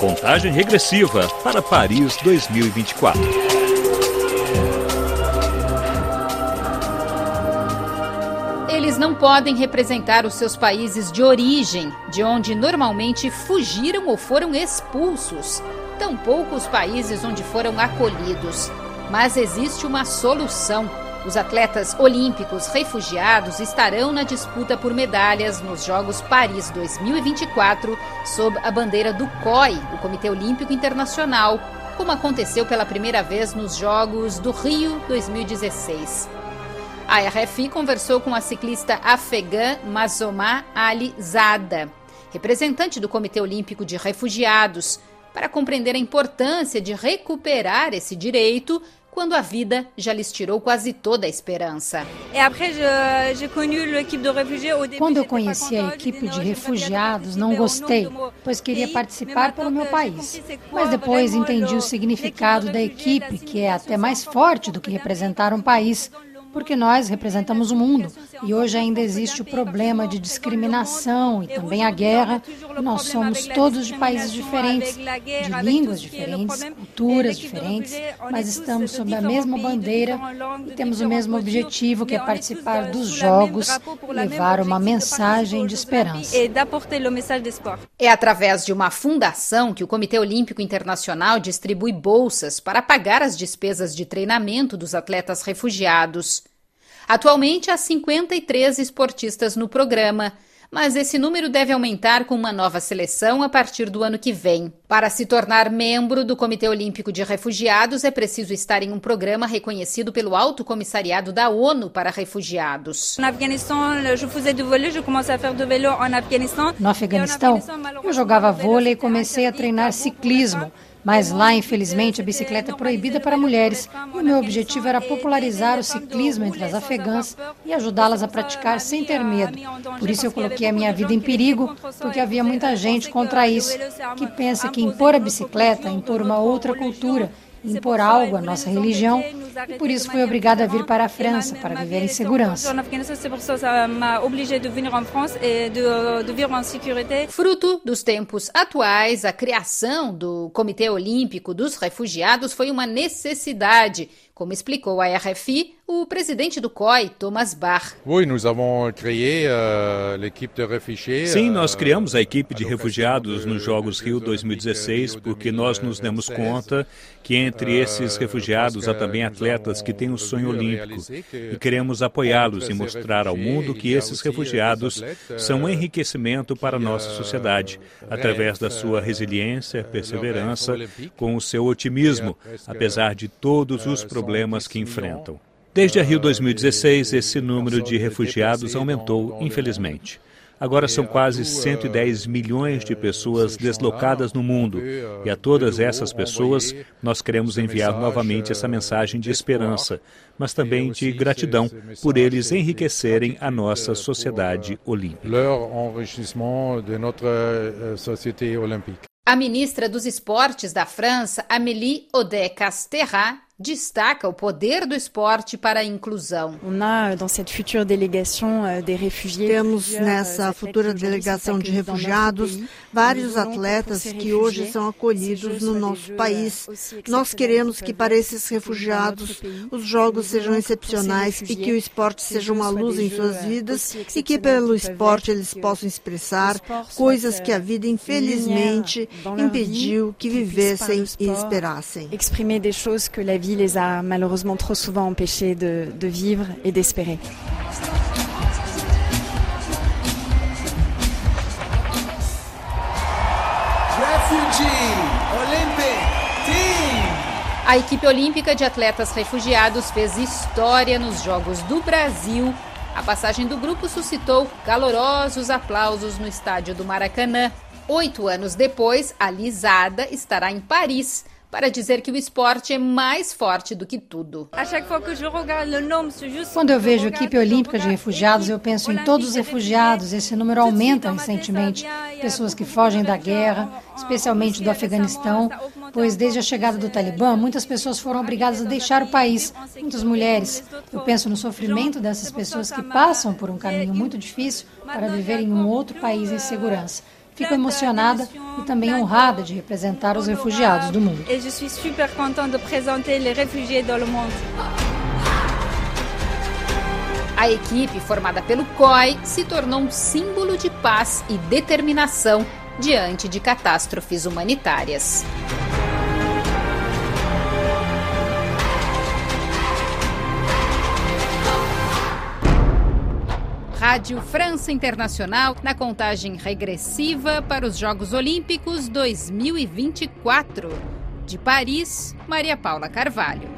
Contagem regressiva para Paris 2024. Eles não podem representar os seus países de origem, de onde normalmente fugiram ou foram expulsos. Tampouco os países onde foram acolhidos. Mas existe uma solução. Os atletas olímpicos refugiados estarão na disputa por medalhas nos Jogos Paris 2024 sob a bandeira do COI, o Comitê Olímpico Internacional, como aconteceu pela primeira vez nos Jogos do Rio 2016. A RFI conversou com a ciclista afegã Mazomá Ali Zada, representante do Comitê Olímpico de Refugiados, para compreender a importância de recuperar esse direito quando a vida já lhes tirou quase toda a esperança. Quando eu conheci a equipe de refugiados, não gostei, pois queria participar pelo meu país. Mas depois entendi o significado da equipe, que é até mais forte do que representar um país porque nós representamos o mundo e hoje ainda existe o problema de discriminação e também a guerra. Nós somos todos de países diferentes, de línguas diferentes, culturas diferentes, mas estamos sob a mesma bandeira e temos o mesmo objetivo, que é participar dos Jogos e levar uma mensagem de esperança. É através de uma fundação que o Comitê Olímpico Internacional distribui bolsas para pagar as despesas de treinamento dos atletas refugiados. Atualmente há 53 esportistas no programa, mas esse número deve aumentar com uma nova seleção a partir do ano que vem. Para se tornar membro do Comitê Olímpico de Refugiados, é preciso estar em um programa reconhecido pelo Alto Comissariado da ONU para Refugiados. No Afeganistão, eu jogava vôlei e comecei a treinar ciclismo. Mas lá, infelizmente, a bicicleta é proibida para mulheres e o meu objetivo era popularizar o ciclismo entre as afegãs e ajudá-las a praticar sem ter medo. Por isso eu coloquei a minha vida em perigo, porque havia muita gente contra isso, que pensa que impor a bicicleta é impor uma outra cultura impor algo à nossa religião e por isso fui obrigada a vir para a França para viver em segurança. Fruto dos tempos atuais, a criação do Comitê Olímpico dos Refugiados foi uma necessidade, como explicou a RFI o presidente do COI, Thomas Bach. Euh, Sim, nós euh, criamos a equipe de refugiados nos Jogos Rio 2016 porque nós nos demos conta que entre euh, esses refugiados há também atletas que têm o um sonho olímpico e queremos apoiá-los e mostrar ao mundo que esses refugiados são um enriquecimento para a nossa sociedade, através da sua resiliência, perseverança, com o seu otimismo, apesar de todos os problemas que enfrentam. Desde a Rio 2016, esse número de refugiados aumentou, infelizmente. Agora são quase 110 milhões de pessoas deslocadas no mundo, e a todas essas pessoas nós queremos enviar novamente essa mensagem de esperança, mas também de gratidão por eles enriquecerem a nossa sociedade olímpica. A ministra dos Esportes da França, Amélie Oudéa-Castéra, destaca o poder do esporte para a inclusão. Euh, Temos nessa futura delegação de refugiados vários atletas que hoje são acolhidos no nosso país. Nós queremos que para esses refugiados os jogos sejam excepcionais e que o esporte seja uma luz em suas vidas e que pelo esporte eles possam expressar coisas que a vida infelizmente impediu que vivessem e esperassem. Exprimer des choses que la vie les a malheureusement trop souvent empêchés de, de vivre et d'espérer. A equipe olímpica de atletas refugiados fez história nos Jogos do Brasil. A passagem do grupo suscitou calorosos aplausos no estádio do Maracanã. Oito anos depois, a Lisada estará em Paris para dizer que o esporte é mais forte do que tudo. Quando eu vejo a equipe olímpica de refugiados, eu penso em todos os refugiados. Esse número aumenta recentemente. Pessoas que fogem da guerra, especialmente do Afeganistão, pois desde a chegada do Talibã, muitas pessoas foram obrigadas a deixar o país, muitas mulheres. Eu penso no sofrimento dessas pessoas que passam por um caminho muito difícil para viver em um outro país em segurança. Fico emocionada e também honrada de representar os refugiados do mundo. E suis super contente de apresentar os refugiados do mundo. A equipe, formada pelo COI, se tornou um símbolo de paz e determinação diante de catástrofes humanitárias. Rádio França Internacional na contagem regressiva para os Jogos Olímpicos 2024. De Paris, Maria Paula Carvalho.